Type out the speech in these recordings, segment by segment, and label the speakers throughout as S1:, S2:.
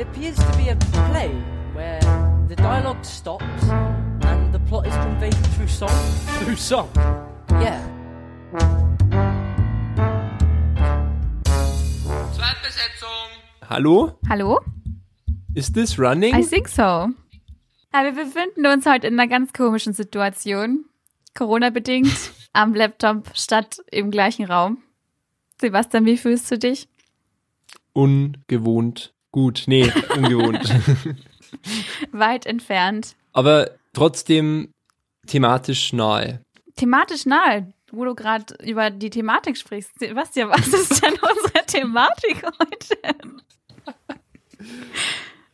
S1: It appears to be a play where the dialogue stops and the plot is conveyed through song. Through song? Yeah.
S2: Zweitbesetzung.
S3: Hallo?
S4: Hallo?
S3: Is this running?
S4: I think so. Ja, wir befinden uns heute in einer ganz komischen Situation. Corona-bedingt am Laptop statt im gleichen Raum. Sebastian, wie fühlst du dich?
S3: Ungewohnt. Gut, nee, ungewohnt.
S4: Weit entfernt.
S3: Aber trotzdem thematisch nahe.
S4: Thematisch nahe, wo du gerade über die Thematik sprichst. Sebastian, was ist denn unsere Thematik heute?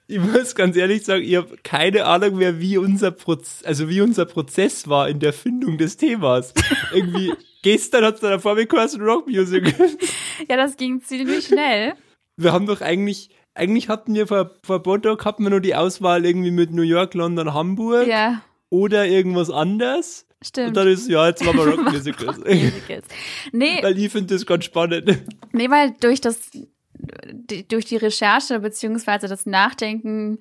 S3: Ich muss ganz ehrlich sagen, ich habe keine Ahnung mehr, wie unser Prozess, also wie unser Prozess war in der Findung des Themas. Irgendwie gestern hat es dann vor mir geheißen Rockmusik.
S4: Ja, das ging ziemlich schnell.
S3: Wir haben doch eigentlich, eigentlich hatten wir vor, vor Bondock hatten wir nur die Auswahl irgendwie mit New York, London, Hamburg
S4: Ja,
S3: oder irgendwas anderes.
S4: stimmt.
S3: Und dann ist, ja, jetzt machen wir Rockmusicals.
S4: Musicals. Nee,
S3: Weil ich finde das ganz spannend.
S4: Nee, weil durch das, die, durch die Recherche beziehungsweise das Nachdenken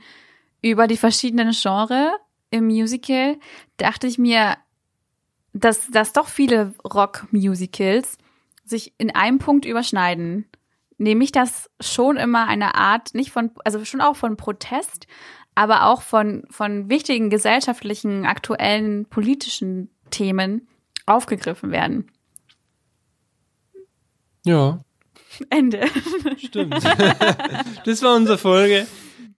S4: über die verschiedenen Genres im Musical dachte ich mir, dass, dass doch viele Rock-Musicals sich in einem Punkt überschneiden. Nämlich, dass schon immer eine Art, nicht von, also schon auch von Protest, aber auch von, von wichtigen gesellschaftlichen, aktuellen, politischen Themen aufgegriffen werden.
S3: Ja,
S4: Ende.
S3: stimmt. das war unsere Folge.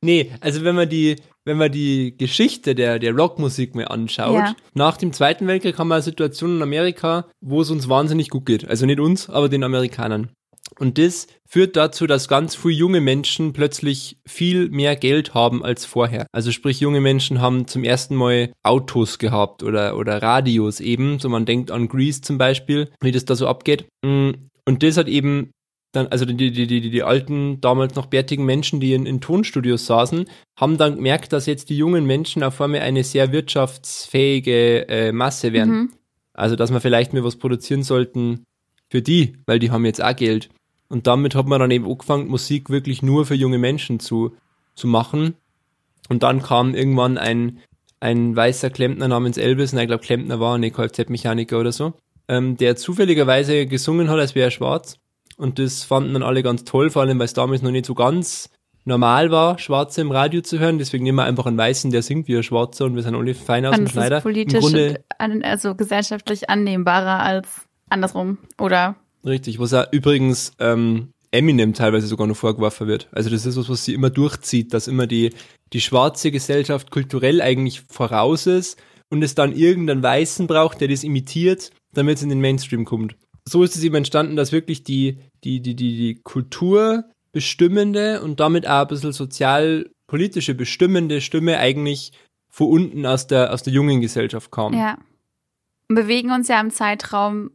S3: Nee, also wenn man die, wenn man die Geschichte der, der Rockmusik mal anschaut,
S4: Ja.
S3: nach dem Zweiten Weltkrieg haben wir eine Situation in Amerika, wo es uns wahnsinnig gut geht. Also nicht uns, aber den Amerikanern. Und das führt dazu, dass ganz viele junge Menschen plötzlich viel mehr Geld haben als vorher. Also sprich, junge Menschen haben zum ersten Mal Autos gehabt oder, oder Radios eben. So man denkt an Grease zum Beispiel, wie das da so abgeht. Mm, Und das hat eben dann, also die, die, die, die, die alten, damals noch bärtigen Menschen, die in, in Tonstudios saßen, haben dann gemerkt, dass jetzt die jungen Menschen auf einmal eine sehr wirtschaftsfähige äh, Masse werden.
S4: Mhm.
S3: Also, dass wir vielleicht mal was produzieren sollten für die, weil die haben jetzt auch Geld. Und damit hat man dann eben angefangen, Musik wirklich nur für junge Menschen zu, zu machen. Und dann kam irgendwann ein, ein weißer Klempner namens Elvis, und ich glaube Klempner war, ne Kfz-Mechaniker oder so, ähm, der zufälligerweise gesungen hat, als wäre er schwarz. Und das fanden dann alle ganz toll, vor allem weil es damals noch nicht so ganz normal war, Schwarze im Radio zu hören. Deswegen nehmen wir einfach einen Weißen, der singt wie ein Schwarzer und wir sind alle fein aus dem Schneider.
S4: politisch, an- also gesellschaftlich annehmbarer als andersrum, oder?
S3: Richtig, was auch übrigens ähm, Eminem teilweise sogar noch vorgeworfen wird. Also das ist was, was sie immer durchzieht, dass immer die, die schwarze Gesellschaft kulturell eigentlich voraus ist und es dann irgendeinen Weißen braucht, der das imitiert, damit es in den Mainstream kommt. So ist es eben entstanden, dass wirklich die, die, die, die, die Kultur bestimmende und damit auch ein bisschen sozialpolitische bestimmende Stimme eigentlich von unten aus der, aus der jungen Gesellschaft kam.
S4: Ja. Und bewegen uns ja im Zeitraum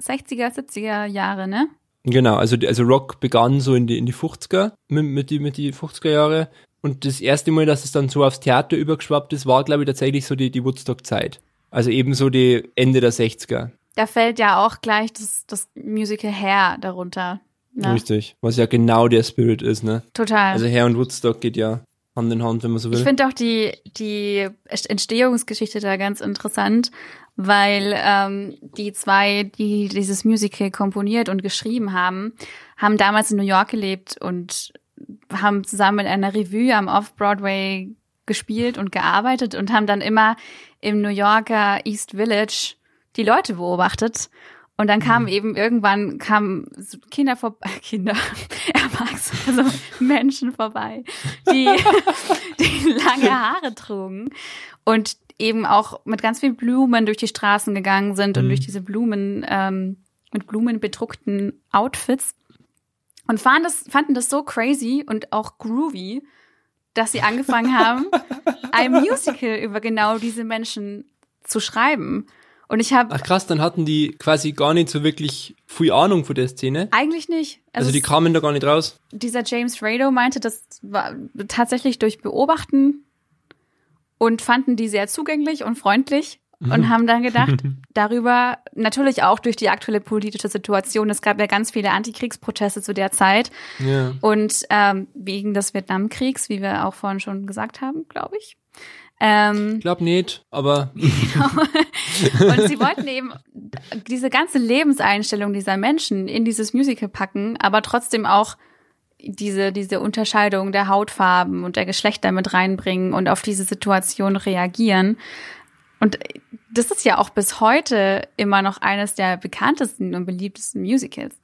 S4: 60er, 70er Jahre, ne?
S3: Genau, also, also Rock begann so in die, in die 50er, mit, mit, die, mit die 50er Jahre. Und das erste Mal, dass es dann so aufs Theater übergeschwappt ist, war, glaube ich, tatsächlich so die, die Woodstock-Zeit. Also eben so die Ende der 60er.
S4: Da fällt ja auch gleich das, das Musical Hair darunter. Ne?
S3: Richtig. Was ja genau der Spirit ist, ne?
S4: Total.
S3: Also Hair und Woodstock geht ja Hand in Hand, wenn man so will.
S4: Ich finde auch die, die Entstehungsgeschichte da ganz interessant, weil ähm, die zwei, die dieses Musical komponiert und geschrieben haben, haben damals in New York gelebt und haben zusammen in einer Revue am Off-Broadway gespielt und gearbeitet und haben dann immer im New Yorker East Village die Leute beobachtet. Und dann kamen eben irgendwann kamen Kinder vorbei, Kinder, Erwachsene, also Menschen vorbei, die, die lange Haare trugen und eben auch mit ganz viel Blumen durch die Straßen gegangen sind und
S3: Mhm.
S4: durch diese Blumen, ähm, mit Blumen bedruckten Outfits und fanden das, fanden das so crazy und auch groovy, dass sie angefangen haben, ein Musical über genau diese Menschen zu schreiben. Und ich habe
S3: Ach krass, dann hatten die quasi gar nicht so wirklich viel Ahnung von der Szene.
S4: eigentlich nicht.
S3: Also die
S4: es-
S3: kamen da gar nicht raus.
S4: dieser James Rado meinte, das war tatsächlich durch Beobachten und fanden die sehr zugänglich und freundlich und haben dann gedacht, darüber, natürlich auch durch die aktuelle politische Situation, es gab ja ganz viele Antikriegsproteste zu der Zeit
S3: Ja.
S4: und ähm, wegen des Vietnamkriegs, wie wir auch vorhin schon gesagt haben, glaube ich. Ähm,
S3: Ich glaube nicht, aber
S4: und sie wollten eben diese ganze Lebenseinstellung dieser Menschen in dieses Musical packen, aber trotzdem auch diese, diese Unterscheidung der Hautfarben und der Geschlechter mit reinbringen und auf diese Situation reagieren. Und das ist ja auch bis heute immer noch eines der bekanntesten und beliebtesten Musicals.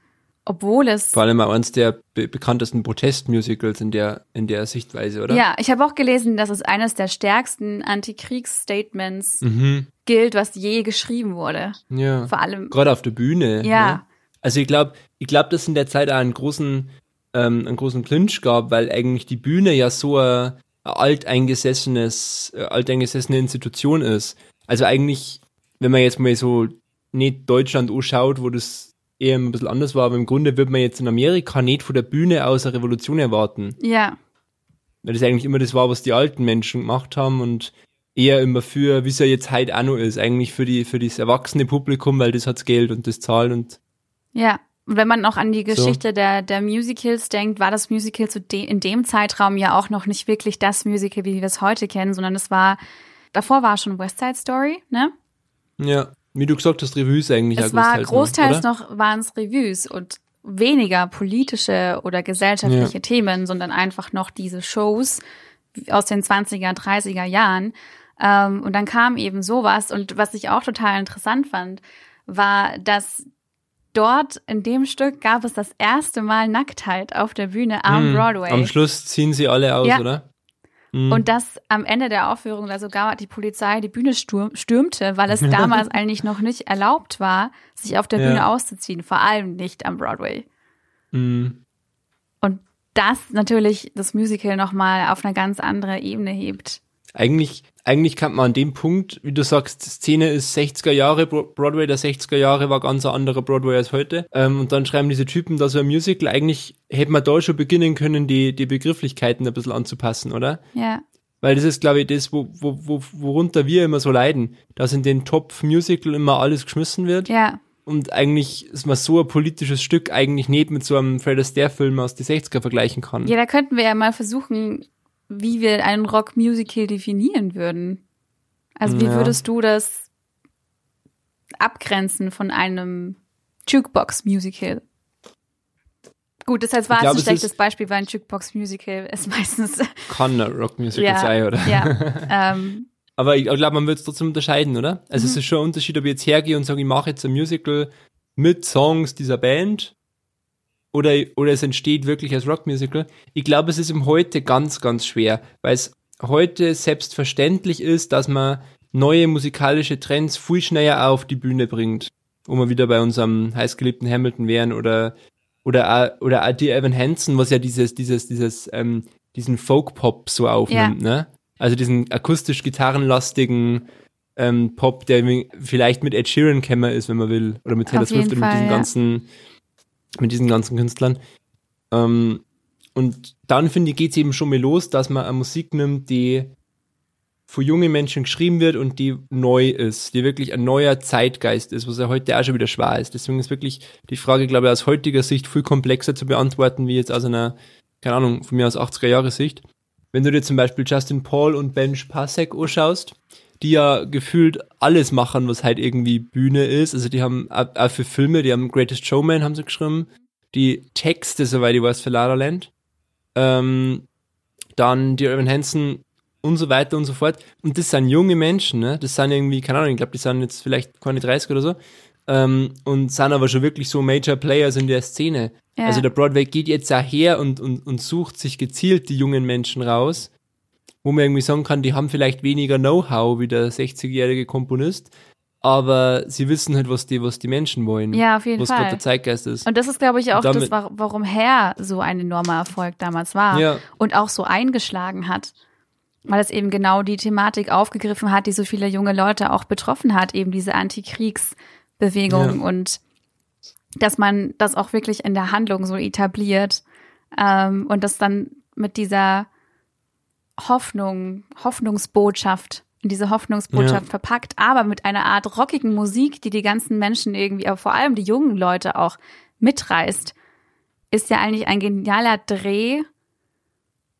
S4: Obwohl es
S3: vor allem auch eines der be bekanntesten Protestmusicals in der, in der Sichtweise, oder?
S4: Ja, ich habe auch gelesen, dass es eines der stärksten Antikriegsstatements
S3: Mhm.
S4: gilt, was je geschrieben wurde.
S3: Ja.
S4: Vor allem,
S3: Gerade auf der Bühne.
S4: Ja.
S3: Ne? Also ich glaube, ich glaube, dass in der Zeit auch einen großen, ähm, einen großen Clinch gab, weil eigentlich die Bühne ja so ein, ein alteingesessenes, äh, alteingesessene Institution ist. Also eigentlich, wenn man jetzt mal so nicht Deutschland anschaut, wo das eher ein bisschen anders war, aber im Grunde wird man jetzt in Amerika nicht von der Bühne aus eine Revolution erwarten.
S4: ja,
S3: Weil das eigentlich immer das war, was die alten Menschen gemacht haben und eher immer für, wie es ja jetzt heute auch noch ist, eigentlich für die, für das erwachsene Publikum, weil das hat's Geld und das zahlt und
S4: ja. Und wenn man auch an die Geschichte der, der Musicals denkt, war das Musical zu de in dem Zeitraum ja auch noch nicht wirklich das Musical, wie wir es heute kennen, sondern es war, davor war schon West Side Story, ne?
S3: ja, wie du gesagt hast, Revues eigentlich
S4: Es war
S3: großteils noch,
S4: noch, waren es Revues und weniger politische oder gesellschaftliche
S3: Ja.
S4: Themen, sondern einfach noch diese Shows aus den 20er, 30er Jahren. Ähm, und dann kam eben sowas. Und was ich auch total interessant fand, war, dass dort in dem Stück gab es das erste Mal Nacktheit auf der Bühne am
S3: Hm,
S4: Broadway.
S3: Am Schluss ziehen sie alle aus,
S4: Ja.
S3: oder? Hm.
S4: Und dass am Ende der Aufführung da sogar die Polizei die Bühne stürmte, weil es damals eigentlich noch nicht erlaubt war, sich auf der
S3: Ja.
S4: Bühne auszuziehen, vor allem nicht am Broadway.
S3: Hm.
S4: Und das natürlich das Musical nochmal auf eine ganz andere Ebene hebt.
S3: Eigentlich, eigentlich kann man an dem Punkt, wie du sagst, Szene ist 60er Jahre, Bro- Broadway der 60er Jahre war ganz ein anderer Broadway als heute. Ähm, und dann schreiben diese Typen da so ein Musical. Eigentlich hätte man da schon beginnen können, die, die Begrifflichkeiten ein bisschen anzupassen, oder?
S4: Ja,
S3: Weil das ist, glaube ich, das, wo, wo, wo, worunter wir immer so leiden, dass in den Top-Musical immer alles geschmissen wird.
S4: ja,
S3: Und eigentlich ist man so ein politisches Stück eigentlich nicht mit so einem Fred Astaire-Film aus den 60er vergleichen kann.
S4: ja, da könnten wir ja mal versuchen, wie wir einen Rock-Musical definieren würden. Also wie
S3: Ja.
S4: würdest du das abgrenzen von einem Jukebox-Musical? Gut, das heißt, war
S3: glaube,
S4: ein
S3: es
S4: schlechtes Beispiel, weil ein Jukebox-Musical ist meistens
S3: Kann ein Rock-Musical
S4: ja,
S3: sein, oder?
S4: ja, ähm,
S3: Aber ich glaube, man wird es trotzdem unterscheiden, oder? Also
S4: Mhm.
S3: es ist schon ein Unterschied, ob ich jetzt hergehe und sage, ich mache jetzt ein Musical mit Songs dieser Band oder, oder es entsteht wirklich als Rockmusical. Ich glaube, es ist im Heute ganz, ganz schwer, weil es heute selbstverständlich ist, dass man neue musikalische Trends viel schneller auf die Bühne bringt. Wo wir wieder bei unserem heißgeliebten Hamilton wären oder oder oder die Evan Hansen, was ja dieses, dieses, dieses, ähm, diesen Folk-Pop so aufnimmt, ne? Also diesen akustisch gitarrenlastigen ähm, Pop, der vielleicht mit Ed Sheeran kämmer ist, wenn man will, oder mit Taylor Swift oder mit
S4: Fall,
S3: diesen
S4: ja.
S3: ganzen, mit diesen ganzen Künstlern. Ähm, und dann finde ich, geht's eben schon mal los, dass man eine Musik nimmt, die für junge Menschen geschrieben wird und die neu ist, die wirklich ein neuer Zeitgeist ist, was ja heute auch schon wieder schwer ist. Deswegen ist wirklich die Frage, glaube ich, aus heutiger Sicht viel komplexer zu beantworten, wie jetzt aus einer, keine Ahnung, von mir aus 80er Jahre Sicht. Wenn du dir zum Beispiel Justin Paul und Ben Pasek anschaust, die ja gefühlt alles machen, was halt irgendwie Bühne ist. Also die haben auch auch für Filme, die haben Greatest Showman haben sie geschrieben, die Texte, soweit ich weiß, für La La Land. Ähm, dann die Evan Hansen und so weiter und so fort. Und das sind junge Menschen, ne? Das sind irgendwie, keine Ahnung, ich glaube, die sind jetzt vielleicht keine 30 oder so. Ähm, und sind aber schon wirklich so Major Players in der Szene.
S4: Ja.
S3: Also der Broadway geht jetzt auch her und, und, und sucht sich gezielt die jungen Menschen raus, wo man irgendwie sagen kann, die haben vielleicht weniger Know-how wie der 60-jährige Komponist, aber sie wissen halt, was die, was die Menschen wollen.
S4: Ja, auf jeden
S3: was
S4: Fall.
S3: gerade der Zeitgeist ist.
S4: Und das ist, glaube ich, auch das, wa- warum Hair so ein enormer Erfolg damals war
S3: Ja.
S4: und auch so eingeschlagen hat. Weil es eben genau die Thematik aufgegriffen hat, die so viele junge Leute auch betroffen hat, eben diese Antikriegsbewegung
S3: Ja.
S4: und dass man das auch wirklich in der Handlung so etabliert ähm, und das dann mit dieser Hoffnung, Hoffnungsbotschaft in diese Hoffnungsbotschaft
S3: Ja.
S4: verpackt, aber mit einer Art rockigen Musik, die die ganzen Menschen irgendwie, aber vor allem die jungen Leute auch mitreißt, ist ja eigentlich ein genialer Dreh,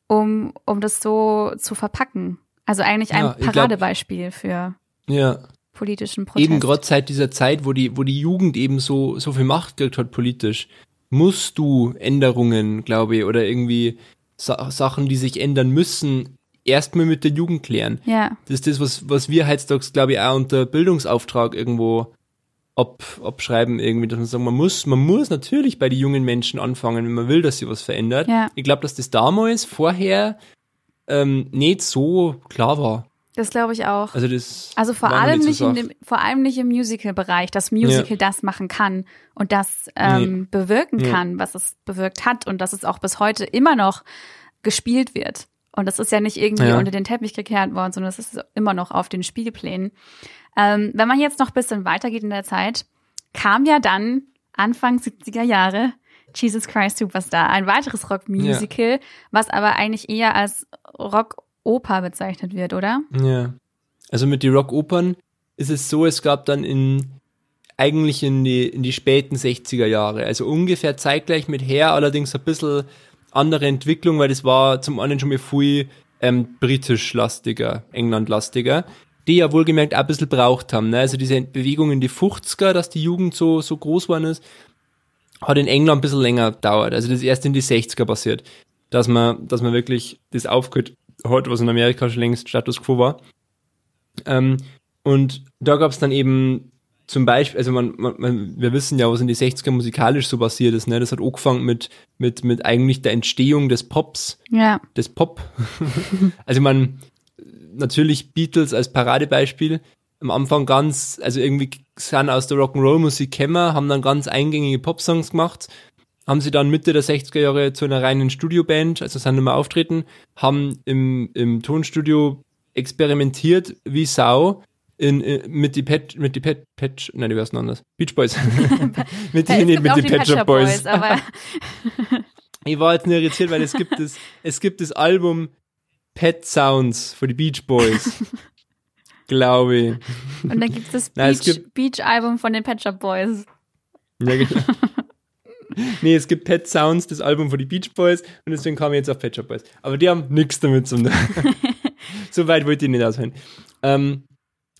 S4: um, um das so zu verpacken. Also eigentlich ein
S3: Ja, ich glaub-
S4: Paradebeispiel für
S3: Ja.
S4: politischen Protest.
S3: Eben gerade seit dieser Zeit, wo die, wo die Jugend eben so, so viel Macht gekriegt hat politisch, musst du Änderungen, glaube ich, oder irgendwie Sa Sachen, die sich ändern müssen, erstmal mit der Jugend klären.
S4: Ja,
S3: Das ist das, was, was wir heutzutage, glaube ich, auch unter Bildungsauftrag irgendwo ab, abschreiben, irgendwie, dass man sagen, man muss, man muss natürlich bei den jungen Menschen anfangen, wenn man will, dass sie was verändert.
S4: Ja.
S3: Ich glaube, dass das damals vorher ähm, nicht so klar war.
S4: Das glaube ich auch.
S3: Also das
S4: Also vor allem nicht, in dem, vor allem nicht im Musical-Bereich, dass Musical das machen kann und das ähm, bewirken
S3: Nee.
S4: kann, was es bewirkt hat und dass es auch bis heute immer noch gespielt wird. Und das ist ja nicht irgendwie
S3: Ja.
S4: unter den Teppich gekehrt worden, sondern es ist immer noch auf den Spielplänen. Ähm, wenn man jetzt noch ein bisschen weitergeht in der Zeit, kam ja dann Anfang 70er Jahre Jesus Christ Superstar, ein weiteres Rockmusical, was aber eigentlich eher als Rockoper bezeichnet wird, oder?
S3: Ja. Also mit den Rockopern ist es so, es gab dann in eigentlich in die, in die späten 60er Jahre, also ungefähr zeitgleich mit Hair, allerdings ein bisschen andere Entwicklung, weil das war zum einen schon mal viel ähm, britisch-lastiger, England-lastiger, die ja wohlgemerkt auch ein bisschen braucht haben. Ne? Also diese Bewegung in die 50er, dass die Jugend so, so groß geworden ist, hat in England ein bisschen länger gedauert. Also das ist erst in die 60er passiert, dass man, dass man wirklich das aufgehört hat, was in Amerika schon längst Status quo war. Ähm, und da gab es dann eben zum Beispiel, also man, man, man, wir wissen ja, was in die 60er musikalisch so passiert ist, ne? Das hat angefangen mit, mit, mit eigentlich der Entstehung des Pops,
S4: Ja.
S3: des Pop. also man, natürlich Beatles als Paradebeispiel, am Anfang ganz, also irgendwie sind aus der Rock'n'Roll-Musik kämmer, haben dann ganz eingängige Popsongs gemacht, haben sie dann Mitte der 60er Jahre zu einer reinen Studioband, also sind nicht mehr auftreten, haben im, im Tonstudio experimentiert wie Sau in, in, mit die Pet, mit die Pet, Pet, nein, die heißen anders. Beach Boys. mit die, nicht mit die Pet Shop Boys.
S4: Boys, aber
S3: Ich war jetzt nur irritiert, weil es gibt das, es gibt das Album Pet Sounds von die Beach Boys. Glaube ich.
S4: und dann gibt's das
S3: Nein, es
S4: Beach,
S3: gibt-
S4: Beach Album von den Pet Shop Boys.
S3: Ja, genau. nee, es gibt Pet Sounds, das Album von die Beach Boys und deswegen kam ich jetzt auf Pet Shop Boys. Aber die haben nichts damit zu tun. so weit wollte ich nicht ausholen. Ähm,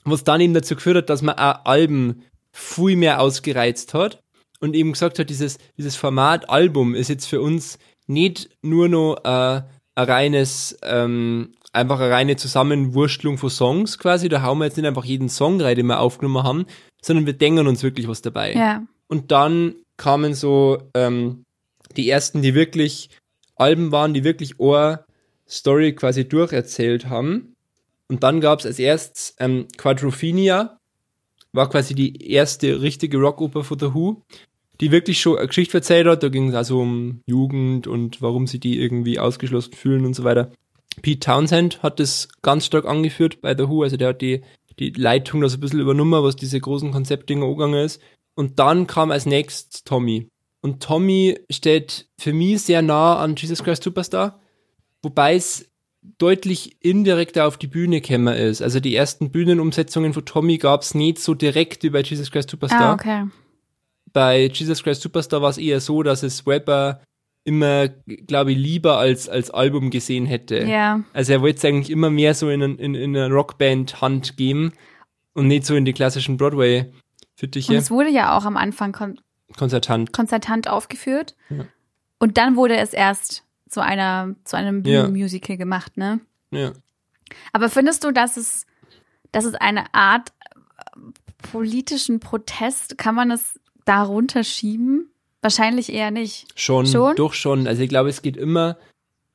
S3: was dann eben dazu geführt hat, dass man auch Alben viel mehr ausgereizt hat und eben gesagt hat, dieses, dieses Format Album ist jetzt für uns nicht nur noch äh, ein reines, ähm, einfach eine reine Zusammenwurstelung von Songs quasi, da hauen wir jetzt nicht einfach jeden Song rein, den wir aufgenommen haben, sondern wir denken uns wirklich was dabei.
S4: Ja.
S3: Und dann kamen so ähm, die ersten, die wirklich Alben waren, die wirklich Ohr Story quasi durcherzählt haben. Und dann gab es als erstes ähm, Quadrophenia, war quasi die erste richtige Rockoper von The Who, die wirklich schon eine Geschichte erzählt hat. Da ging es also um Jugend und warum sie die irgendwie ausgeschlossen fühlen und so weiter. Pete Townsend hat das ganz stark angeführt bei The Who, also der hat die, die Leitung da so ein bisschen übernommen, was diese großen Konzeptdinger angegangen ist. Und dann kam als nächstes Tommy. Und Tommy steht für mich sehr nah an Jesus Christ Superstar, wobei es deutlich indirekter auf die Bühne gekommen ist. Also die ersten Bühnenumsetzungen von Tommy gab es nicht so direkt wie bei Jesus Christ Superstar.
S4: Ah, okay.
S3: Bei Jesus Christ Superstar war es eher so, dass es Webber immer, glaube ich, lieber als, als Album gesehen hätte.
S4: Ja.
S3: Also er wollte es eigentlich immer mehr so in, in, in eine Rockband-Hand geben und nicht so in die klassischen
S4: Und
S3: Broadway-Fittiche.
S4: es wurde ja auch am Anfang kon
S3: Konzertant.
S4: konzertant aufgeführt.
S3: Ja.
S4: Und dann wurde es erst zu einer, zu einem
S3: Ja.
S4: Bühnenmusical gemacht, ne?
S3: Ja.
S4: Aber findest du, dass es, dass es eine Art äh, politischen Protest, kann man es darunter schieben? Wahrscheinlich eher nicht.
S3: Schon,
S4: Schon?
S3: doch schon. Also ich glaube, es geht immer,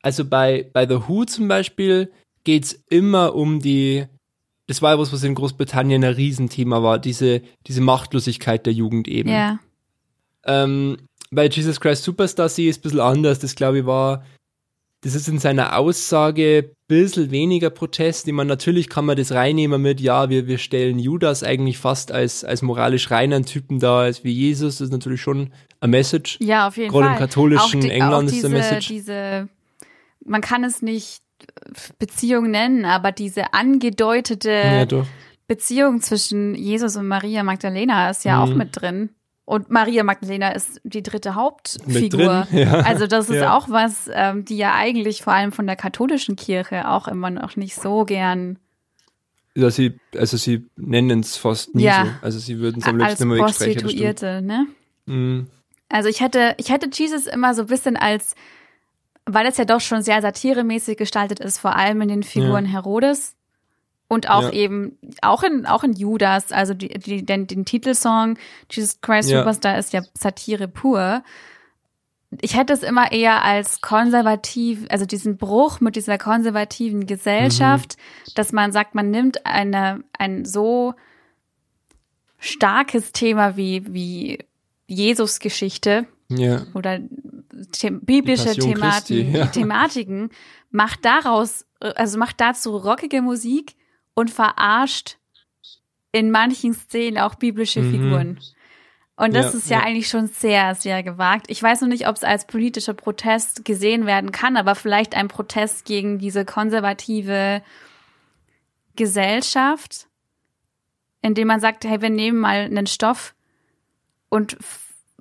S3: also bei, bei The Who zum Beispiel geht's immer um die, das war ja was, was in Großbritannien ein Riesenthema war, diese, diese Machtlosigkeit der Jugend eben.
S4: Ja.
S3: Ähm, bei Jesus Christ Superstar sehe ich es ein bisschen anders. Das glaube ich war, das ist in seiner Aussage ein bisschen weniger Protest. Ich meine, natürlich kann man das reinnehmen mit, ja, wir, wir stellen Judas eigentlich fast als, als moralisch reinen Typen dar, als wie Jesus. Das ist natürlich schon ein Message.
S4: Ja, auf jeden
S3: Gerade
S4: Fall.
S3: im katholischen
S4: Auch die-
S3: England
S4: auch
S3: ist
S4: diese,
S3: der Message.
S4: Diese, man kann es nicht Beziehung nennen, aber diese angedeutete
S3: Ja.
S4: Beziehung zwischen Jesus und Maria Magdalena ist ja
S3: Mhm.
S4: auch mit drin. Und Maria Magdalena ist die dritte Hauptfigur.
S3: drin, ja.
S4: Also das ist
S3: Ja.
S4: auch was, ähm, die ja eigentlich vor allem von der katholischen Kirche auch immer noch nicht so gern
S3: Ja, sie, also sie nennen es fast nie
S4: Ja.
S3: so. Also sie würden es am liebsten immer stimmt.
S4: Prostituierte, ne?
S3: Mhm.
S4: Also ich hätte, ich hätte Jesus immer so ein bisschen als, weil es ja doch schon sehr satiremäßig gestaltet ist, vor allem in den Figuren Herodes und auch
S3: Ja.
S4: eben, auch in, auch in Judas, also die, die, den, den Titelsong Jesus Christ
S3: Ja.
S4: Superstar ist ja Satire pur. Ich hätte es immer eher als konservativ, also diesen Bruch mit dieser konservativen Gesellschaft,
S3: Mhm.
S4: dass man sagt, man nimmt eine, ein so starkes Thema wie, wie Jesus Geschichte
S3: Ja.
S4: oder the biblische Thematen,
S3: Christi, ja.
S4: Thematiken, macht daraus, äh, also macht dazu rockige Musik und verarscht in manchen Szenen auch biblische
S3: Mhm.
S4: Figuren. Und das
S3: Ja,
S4: ist ja,
S3: ja.
S4: eigentlich schon sehr, sehr gewagt. Ich weiß noch nicht, ob es als politischer Protest gesehen werden kann, aber vielleicht ein Protest gegen diese konservative Gesellschaft, indem man sagt, hey, wir nehmen mal einen Stoff und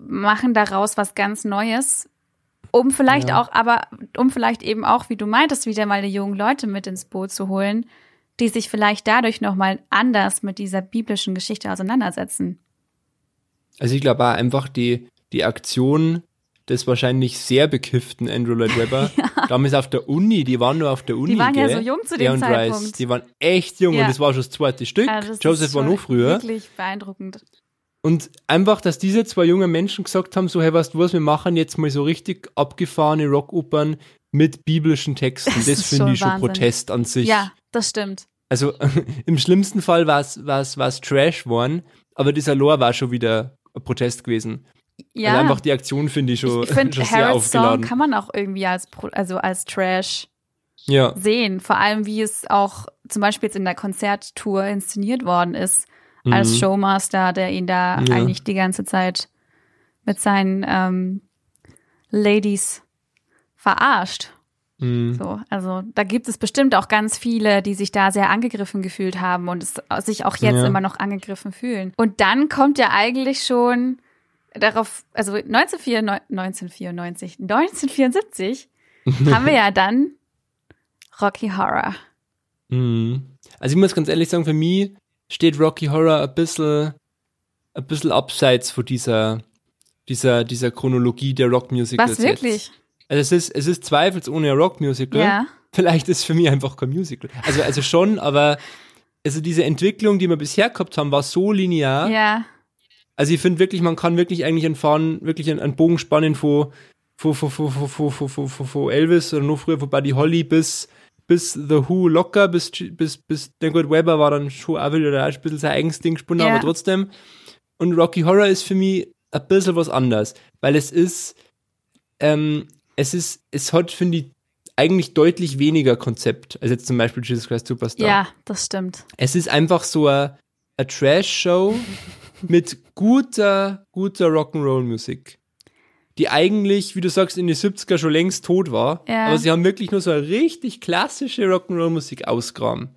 S4: machen daraus was ganz Neues, um vielleicht
S3: Ja.
S4: auch, aber um vielleicht eben auch, wie du meintest, wieder mal die jungen Leute mit ins Boot zu holen, die sich vielleicht dadurch nochmal anders mit dieser biblischen Geschichte auseinandersetzen.
S3: Also ich glaube auch einfach die, die Aktion des wahrscheinlich sehr bekifften Andrew Lloyd Webber, damals auf der Uni, die waren nur auf der Uni,
S4: Die waren ja
S3: gell?
S4: so jung zu dem
S3: und Rice,
S4: Zeitpunkt.
S3: die waren echt jung
S4: Ja.
S3: und das war schon das zweite Stück.
S4: Ja,
S3: Joseph war noch früher.
S4: Wirklich beeindruckend.
S3: Und einfach, dass diese zwei jungen Menschen gesagt haben, so, hey, weißt du was, wir machen jetzt mal so richtig abgefahrene Rockopern mit biblischen Texten.
S4: Das
S3: Das, finde
S4: schon
S3: ich schon
S4: Wahnsinn.
S3: Protest an sich.
S4: Ja, das stimmt.
S3: Also im schlimmsten Fall war es Trash worden, aber dieser Lore war schon wieder ein Protest gewesen.
S4: Ja,
S3: Also einfach die Aktion finde ich schon,
S4: ich finde,
S3: schon sehr
S4: Harrods Song
S3: aufgeladen.
S4: kann man auch irgendwie als, also als Trash
S3: ja,
S4: sehen. Vor allem, wie es auch zum Beispiel jetzt in der Konzerttour inszeniert worden ist, als
S3: Mhm.
S4: Showmaster, der ihn da
S3: Ja.
S4: eigentlich die ganze Zeit mit seinen ähm, Ladies verarscht.
S3: Mhm.
S4: So, also da gibt es bestimmt auch ganz viele, die sich da sehr angegriffen gefühlt haben und es sich auch jetzt
S3: Ja.
S4: immer noch angegriffen fühlen. Und dann kommt ja eigentlich schon darauf, also 1994, 1994, 1974 haben wir ja dann Rocky Horror.
S3: Mhm. Also ich muss ganz ehrlich sagen, für mich steht Rocky Horror ein bisschen, ein bisschen abseits von dieser, dieser, dieser Chronologie der Rockmusicals.
S4: Was wirklich?
S3: Jetzt. Also es ist, es ist zweifelsohne ein Rockmusical.
S4: Ja.
S3: Vielleicht ist es für mich einfach kein Musical. Also, also schon, aber also diese Entwicklung, die wir bisher gehabt haben, war so linear.
S4: Ja,
S3: Also ich finde wirklich, man kann wirklich eigentlich einen Fahren, wirklich einen, einen Bogen spannen von, von, von, von, von, von, von, von, von, von Elvis oder noch früher von Buddy Holly bis, bis The Who locker, bis, bis, bis der Good Weber war dann schon auch wieder ein bisschen sein eigenes Ding gesponnen,
S4: Ja.
S3: aber trotzdem. Und Rocky Horror ist für mich ein bisschen was anderes, weil es ist, ähm, es ist, es hat, finde ich, eigentlich deutlich weniger Konzept als jetzt zum Beispiel Jesus Christ Superstar.
S4: ja, das stimmt.
S3: Es ist einfach so eine Trash-Show mit guter, guter Rock'n'Roll-Musik. Die eigentlich, wie du sagst, in den 70er schon längst tot war.
S4: Ja.
S3: Aber sie haben wirklich nur so eine richtig klassische Rock'n'Roll-Musik ausgraben.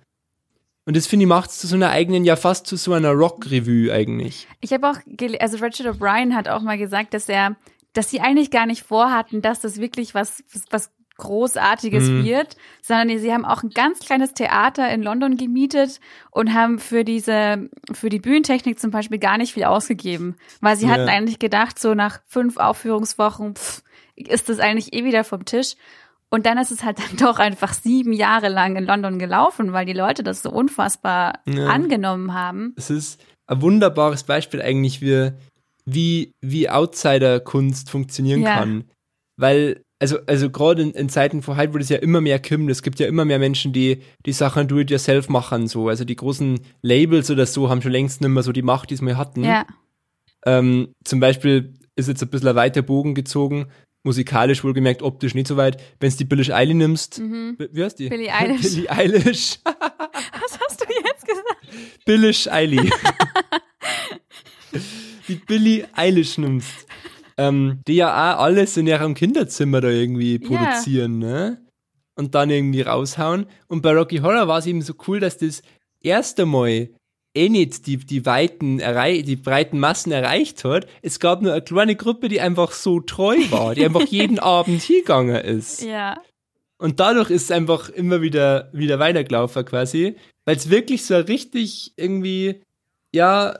S3: Und das finde ich macht es zu so einer eigenen, ja fast zu so einer Rock-Revue eigentlich.
S4: Ich habe auch, also Richard O'Brien hat auch mal gesagt, dass er, dass sie eigentlich gar nicht vorhatten, dass das wirklich was, was, was Großartiges
S3: Mhm.
S4: wird, sondern sie haben auch ein ganz kleines Theater in London gemietet und haben für diese, für die Bühnentechnik zum Beispiel gar nicht viel ausgegeben, weil sie
S3: Ja.
S4: hatten eigentlich gedacht, so nach fünf Aufführungswochen pff, ist das eigentlich eh wieder vom Tisch. Und dann ist es halt dann doch einfach sieben Jahre lang in London gelaufen, weil die Leute das so unfassbar
S3: Ja.
S4: angenommen haben.
S3: Es ist ein wunderbares Beispiel eigentlich, wie, wie, wie Outsider-Kunst funktionieren
S4: Ja.
S3: kann. Weil, also, also gerade in, in Zeiten vor heute, wo das ja immer mehr kommt, es gibt ja immer mehr Menschen, die die Sachen do-it-yourself machen, so. Also die großen Labels oder so haben schon längst nicht mehr so die Macht, die sie mal hatten.
S4: Ja,
S3: Ähm, zum Beispiel ist jetzt ein bisschen ein weiter Bogen gezogen, musikalisch wohlgemerkt, optisch nicht so weit. Wenn du die Billie Eilish nimmst, wie wie heißt die?
S4: Mhm. Billie Eilish.
S3: Billie Eilish.
S4: was hast du jetzt gesagt?
S3: Billish Eilish. die Billie Eilish nimmst. Ähm, die ja auch alles in ihrem Kinderzimmer da irgendwie produzieren, ne? und dann irgendwie raushauen. Und bei Rocky Horror war es eben so cool, dass das erste Mal eh nicht die, die weiten, die breiten Massen erreicht hat. Es gab nur eine kleine Gruppe, die einfach so treu war, die einfach jeden Abend hingegangen ist.
S4: Ja.
S3: Und dadurch ist es einfach immer wieder, wieder weitergelaufen quasi, weil es wirklich so richtig irgendwie, ja,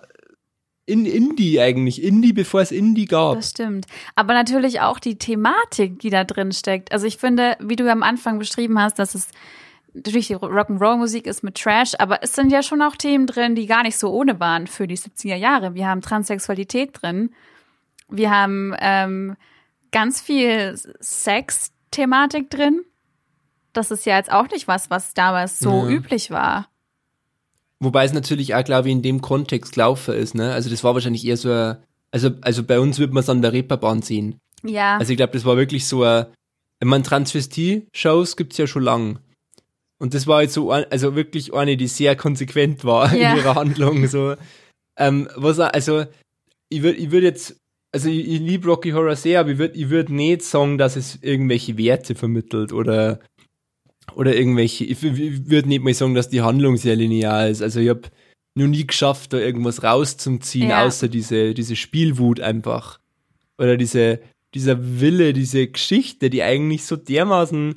S3: in Indie eigentlich, Indie, bevor es Indie gab.
S4: Das stimmt. Aber natürlich auch die Thematik, die da drin steckt. Also ich finde, wie du am Anfang beschrieben hast, dass es natürlich die Rock'n'Roll-Musik ist mit Trash, aber es sind ja schon auch Themen drin, die gar nicht so ohne waren für die 70er Jahre. Wir haben Transsexualität drin. Wir haben ähm, ganz viel Sex-Thematik drin. Das ist ja jetzt auch nicht was, was damals so
S3: Ja.
S4: üblich war.
S3: Wobei es natürlich auch, glaube ich, in dem Kontext gelaufen ist, ne? Also das war wahrscheinlich eher so ein, also, also bei uns wird man es an der Reeperbahn sehen.
S4: Ja.
S3: Also ich glaube, das war wirklich so ein, ich meine, Transvestie-Shows gibt's ja schon lang. Und das war jetzt so, ein- also wirklich eine, die sehr konsequent war
S4: Ja.
S3: in ihrer Handlung, so. Ähm, was, also, ich würde ich würd jetzt, also ich, ich liebe Rocky Horror sehr, aber ich würde ich würd nicht sagen, dass es irgendwelche Werte vermittelt oder, oder irgendwelche, ich, ich würde nicht mal sagen, dass die Handlung sehr linear ist. Also ich habe noch nie geschafft, da irgendwas rauszuziehen,
S4: Ja.
S3: außer diese, diese Spielwut einfach. Oder diese, dieser Wille, diese Geschichte, die eigentlich so dermaßen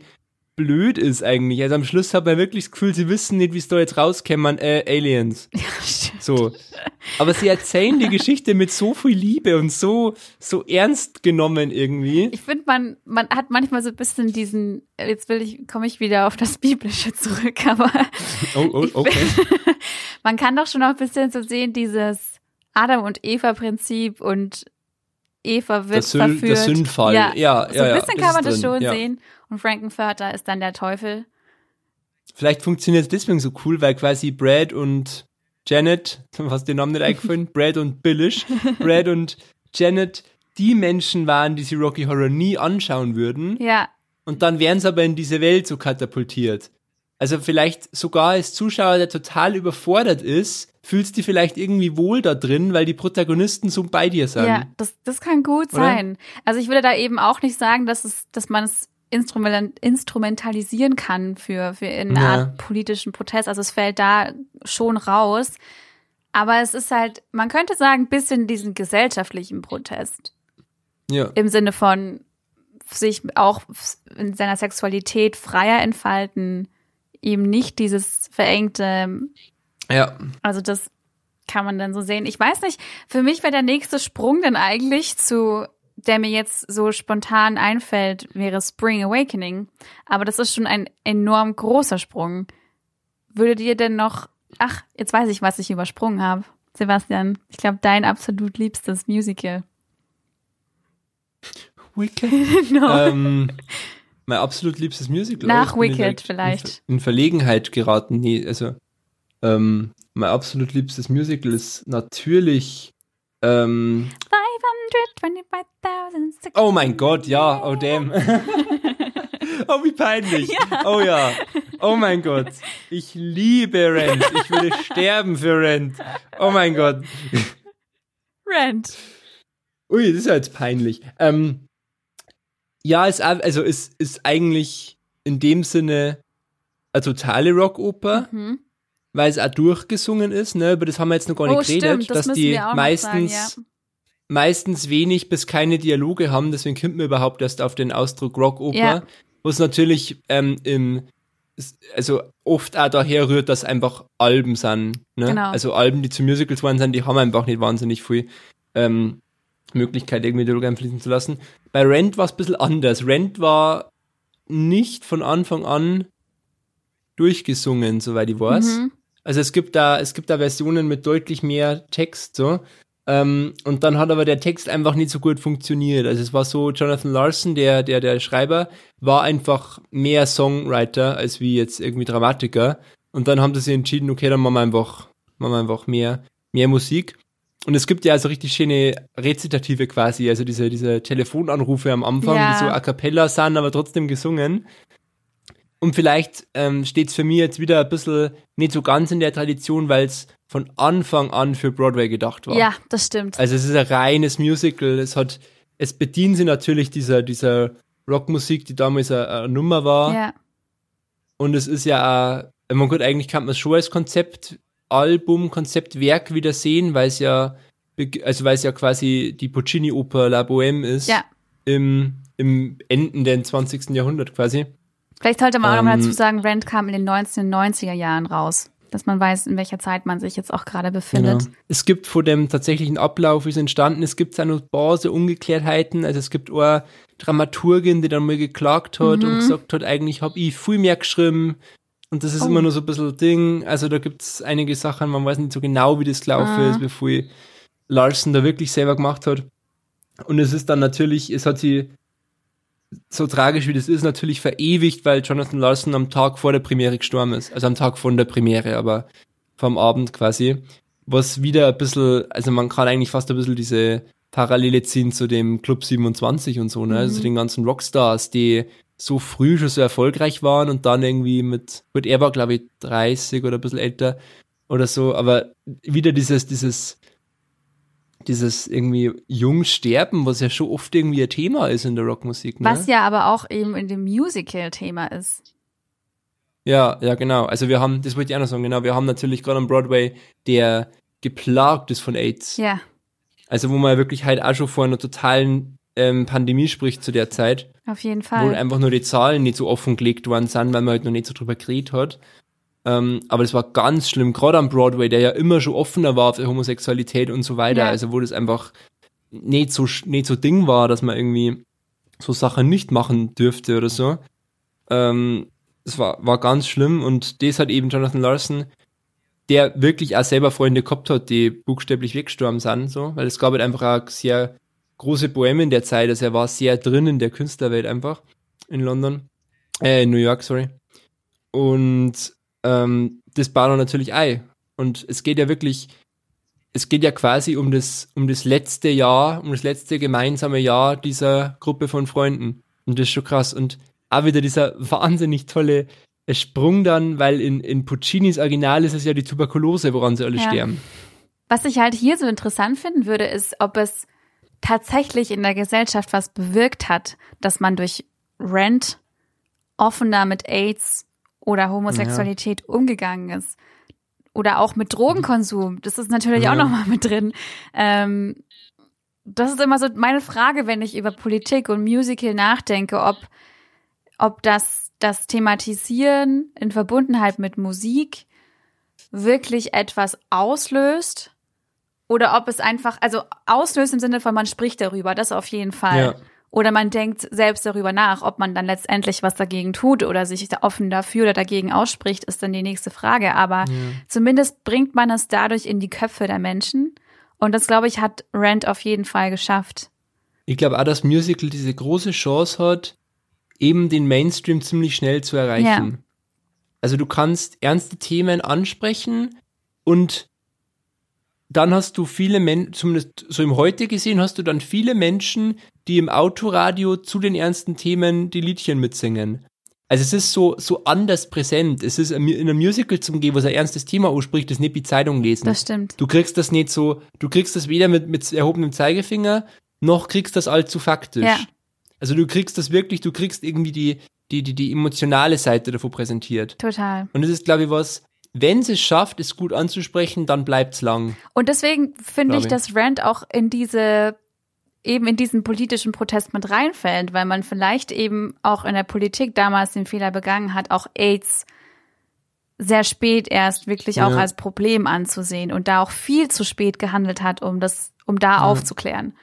S3: blöd ist eigentlich. Also am Schluss hat man wirklich das Gefühl, sie wissen nicht, wie es da jetzt rauskämmern, äh, Aliens. So. Aber sie erzählen die Geschichte mit so viel Liebe und so, so ernst genommen irgendwie.
S4: Ich finde, man, man hat manchmal so ein bisschen diesen, jetzt will ich, komme ich wieder auf das Biblische zurück, aber
S3: Oh, oh, okay.
S4: man kann doch schon noch ein bisschen so sehen, dieses Adam und Eva-Prinzip und Eva wird
S3: Sün
S4: verführt.
S3: der Sündfall. Ja, ja,
S4: so ein
S3: ja,
S4: bisschen
S3: das
S4: kann man das
S3: drin,
S4: schon
S3: ja.
S4: sehen. Und Frankenfurter ist dann der Teufel.
S3: Vielleicht funktioniert es deswegen so cool, weil quasi Brad und Janet, was den Namen nicht eingefallen, Brad und Billish, Brad und Janet die Menschen waren, die sie Rocky Horror nie anschauen würden.
S4: Ja,
S3: Und dann werden sie aber in diese Welt so katapultiert. Also vielleicht sogar als Zuschauer, der total überfordert ist, fühlst du dich vielleicht irgendwie wohl da drin, weil die Protagonisten so bei dir sind.
S4: ja, das, das kann gut
S3: Oder?
S4: sein. Also ich würde da eben auch nicht sagen, dass es, dass man es instrumental, instrumentalisieren kann für, für eine
S3: Ja.
S4: Art politischen Protest. Also es fällt da schon raus. Aber es ist halt, man könnte sagen, ein bisschen diesen gesellschaftlichen Protest.
S3: ja.
S4: im Sinne von sich auch in seiner Sexualität freier entfalten, eben nicht dieses verengte,
S3: ja.
S4: also das kann man dann so sehen. Ich weiß nicht, für mich wäre der nächste Sprung dann eigentlich zu, der mir jetzt so spontan einfällt, wäre Spring Awakening. Aber das ist schon ein enorm großer Sprung. Würdet ihr denn noch, ach, jetzt weiß ich, was ich übersprungen habe. Sebastian, ich glaube, dein absolut liebstes Musical.
S3: Wicked.
S4: No.
S3: ähm, mein absolut liebstes Musical.
S4: Nach.
S3: Ich in
S4: Wicked
S3: Ver-
S4: vielleicht.
S3: In, in Verlegenheit geraten. Nee, also ähm, mein absolut liebstes Musical ist natürlich ähm,
S4: 525,000
S3: Oh mein Gott, ja, oh damn. oh, wie peinlich. Oh ja. Oh mein Gott. Ich liebe Rent. Ich würde sterben für Rent. Oh mein Gott.
S4: Rent.
S3: Ui, das ist ja jetzt peinlich. Ähm, ja, ist, also ist, ist eigentlich in dem Sinne eine totale Rockoper,
S4: Mhm.
S3: weil es auch durchgesungen ist, ne? Über das haben wir jetzt noch gar nicht
S4: Oh,
S3: geredet,
S4: stimmt, das
S3: dass die meistens
S4: sagen,
S3: meistens wenig bis keine Dialoge haben, deswegen kommt man überhaupt erst auf den Ausdruck Rockoper,
S4: Ja.
S3: wo es natürlich ähm, im, also oft auch daher rührt, dass einfach Alben sind. Ne?
S4: Genau.
S3: Also Alben, die zu Musicals waren, sind, die haben einfach nicht wahnsinnig viel ähm, Möglichkeit, irgendwie Dialoge einfließen zu lassen. Bei Rent war es ein bisschen anders. Rent war nicht von Anfang an durchgesungen, soweit ich weiß.
S4: Mhm.
S3: Also es gibt da, es gibt da Versionen mit deutlich mehr Text, so. Ähm, und dann hat aber der Text einfach nicht so gut funktioniert. Also es war so, Jonathan Larson, der, der, der Schreiber, war einfach mehr Songwriter als wie jetzt irgendwie Dramatiker. Und dann haben sie sich entschieden, okay, dann machen wir einfach, machen wir einfach mehr, mehr Musik. Und es gibt ja also richtig schöne Rezitative quasi, also diese, diese Telefonanrufe am Anfang,
S4: Ja.
S3: die so a cappella sind, aber trotzdem gesungen. Und vielleicht ähm, steht es für mich jetzt wieder ein bisschen nicht so ganz in der Tradition, weil es von Anfang an für Broadway gedacht war.
S4: Ja, das stimmt.
S3: Also es ist ein reines Musical. Es hat, es bedient sich natürlich dieser, dieser Rockmusik, die damals eine, eine Nummer war.
S4: ja.
S3: Und es ist ja auch, man gut, eigentlich kann man es schon als Konzeptalbum, Konzeptwerk wieder sehen, weil es ja, also weil es ja quasi die Puccini-Oper La Bohème ist.
S4: Ja.
S3: Im, im Enden des 20. Jahrhundert quasi.
S4: Vielleicht sollte man auch nochmal
S3: Ähm,
S4: dazu sagen, Rent kam in den 1990er Jahren raus. Dass man weiß, in welcher Zeit man sich jetzt auch gerade befindet.
S3: Genau. Es gibt vor dem tatsächlichen Ablauf, wie es entstanden ist, gibt es auch noch so Ungeklärdheiten. Also es gibt eine Dramaturgin, die dann mal geklagt hat
S4: Mhm.
S3: und gesagt hat, eigentlich habe ich viel mehr geschrieben. Und das ist
S4: Oh.
S3: immer nur so ein bisschen Ding. Also da gibt es einige Sachen, man weiß nicht so genau, wie das gelaufen
S4: Ah.
S3: ist, wie viel Larsen da wirklich selber gemacht hat. Und es ist dann natürlich, es hat sie so tragisch wie das ist, natürlich verewigt, weil Jonathan Larson am Tag vor der Premiere gestorben ist. Also am Tag von der Premiere, aber vom Abend quasi. Was wieder ein bisschen, also man kann eigentlich fast ein bisschen diese Parallele ziehen zu dem Club 27 und so, ne? Also den ganzen Rockstars, die so früh schon so erfolgreich waren und dann irgendwie mit, gut, er war glaube ich 30 oder ein bisschen älter oder so, aber wieder dieses, dieses, dieses irgendwie jung sterben, was ja schon oft irgendwie ein Thema ist in der Rockmusik, ne?
S4: Was ja aber auch eben in dem Musical-Thema ist.
S3: Ja, ja, genau. Also wir haben, das wollte ich auch noch sagen, genau, wir haben natürlich gerade am Broadway, der geplagt ist von AIDS.
S4: Ja,
S3: Also wo man wirklich halt auch schon vor einer totalen ähm, Pandemie spricht zu der Zeit,
S4: auf jeden
S3: wo
S4: Fall.
S3: einfach nur die Zahlen nicht so offengelegt worden sind, weil man halt noch nicht so drüber geredet hat. Ähm, aber das war ganz schlimm, gerade am Broadway, der ja immer schon offener war für Homosexualität und so weiter.
S4: Ja.
S3: Also wo das einfach nicht so, nicht so Ding war, dass man irgendwie so Sachen nicht machen dürfte oder so. Ähm, das war, war ganz schlimm und das hat eben Jonathan Larson, der wirklich auch selber Freunde gehabt hat, die buchstäblich weggestorben sind, so, weil es gab halt einfach auch sehr große Bohème in der Zeit, also er war sehr drin in der Künstlerwelt einfach in London, äh, in New York, sorry. Und ähm, das baut er natürlich ein. Und es geht ja wirklich, es geht ja quasi um das, um das letzte Jahr, um das letzte gemeinsame Jahr dieser Gruppe von Freunden. Und das ist schon krass. Und auch wieder dieser wahnsinnig tolle Sprung dann, weil in, in Puccinis Original ist es ja die Tuberkulose, woran sie alle
S4: Ja.
S3: sterben.
S4: Was ich halt hier so interessant finden würde, ist, ob es tatsächlich in der Gesellschaft was bewirkt hat, dass man durch Rent offener mit AIDS oder Homosexualität umgegangen ist. Oder auch mit Drogenkonsum. Das ist natürlich
S3: Ja.
S4: auch nochmal mit drin. Ähm, das ist immer so meine Frage, wenn ich über Politik und Musical nachdenke, ob, ob das, das Thematisieren in Verbundenheit mit Musik wirklich etwas auslöst oder ob es einfach, also auslöst im Sinne von, man spricht darüber, das auf jeden Fall.
S3: Ja.
S4: Oder man denkt selbst darüber nach, ob man dann letztendlich was dagegen tut oder sich offen dafür oder dagegen ausspricht, ist dann die nächste Frage. Aber zumindest bringt man es dadurch in die Köpfe der Menschen. Und das, glaube ich, hat Rent auf jeden Fall geschafft.
S3: Ich glaube auch, dass Musical diese große Chance hat, eben den Mainstream ziemlich schnell zu erreichen.
S4: Ja.
S3: Also du kannst ernste Themen ansprechen und dann hast du viele Menschen, zumindest so im Heute gesehen, hast du dann viele Menschen, die im Autoradio zu den ernsten Themen die Liedchen mitsingen. Also es ist so, so anders präsent. Es ist in einem Musical zum Gehen, wo es ein ernstes Thema ausspricht, das nicht die Zeitung lesen.
S4: Das stimmt.
S3: Du kriegst das nicht so, du kriegst das weder mit, mit erhobenem Zeigefinger, noch kriegst das allzu faktisch.
S4: Ja.
S3: Also du kriegst das wirklich, du kriegst irgendwie die, die, die, die emotionale Seite davon präsentiert.
S4: Total.
S3: Und das ist, glaube ich, was, wenn es es schafft, es gut anzusprechen, dann bleibt's lang.
S4: Und deswegen finde ich,
S3: ich.
S4: dass Rand auch in diese, eben in diesen politischen Protest mit reinfällt, weil man vielleicht eben auch in der Politik damals den Fehler begangen hat, auch AIDS sehr spät erst wirklich auch
S3: Ja.
S4: als Problem anzusehen und da auch viel zu spät gehandelt hat, um das, um da aufzuklären.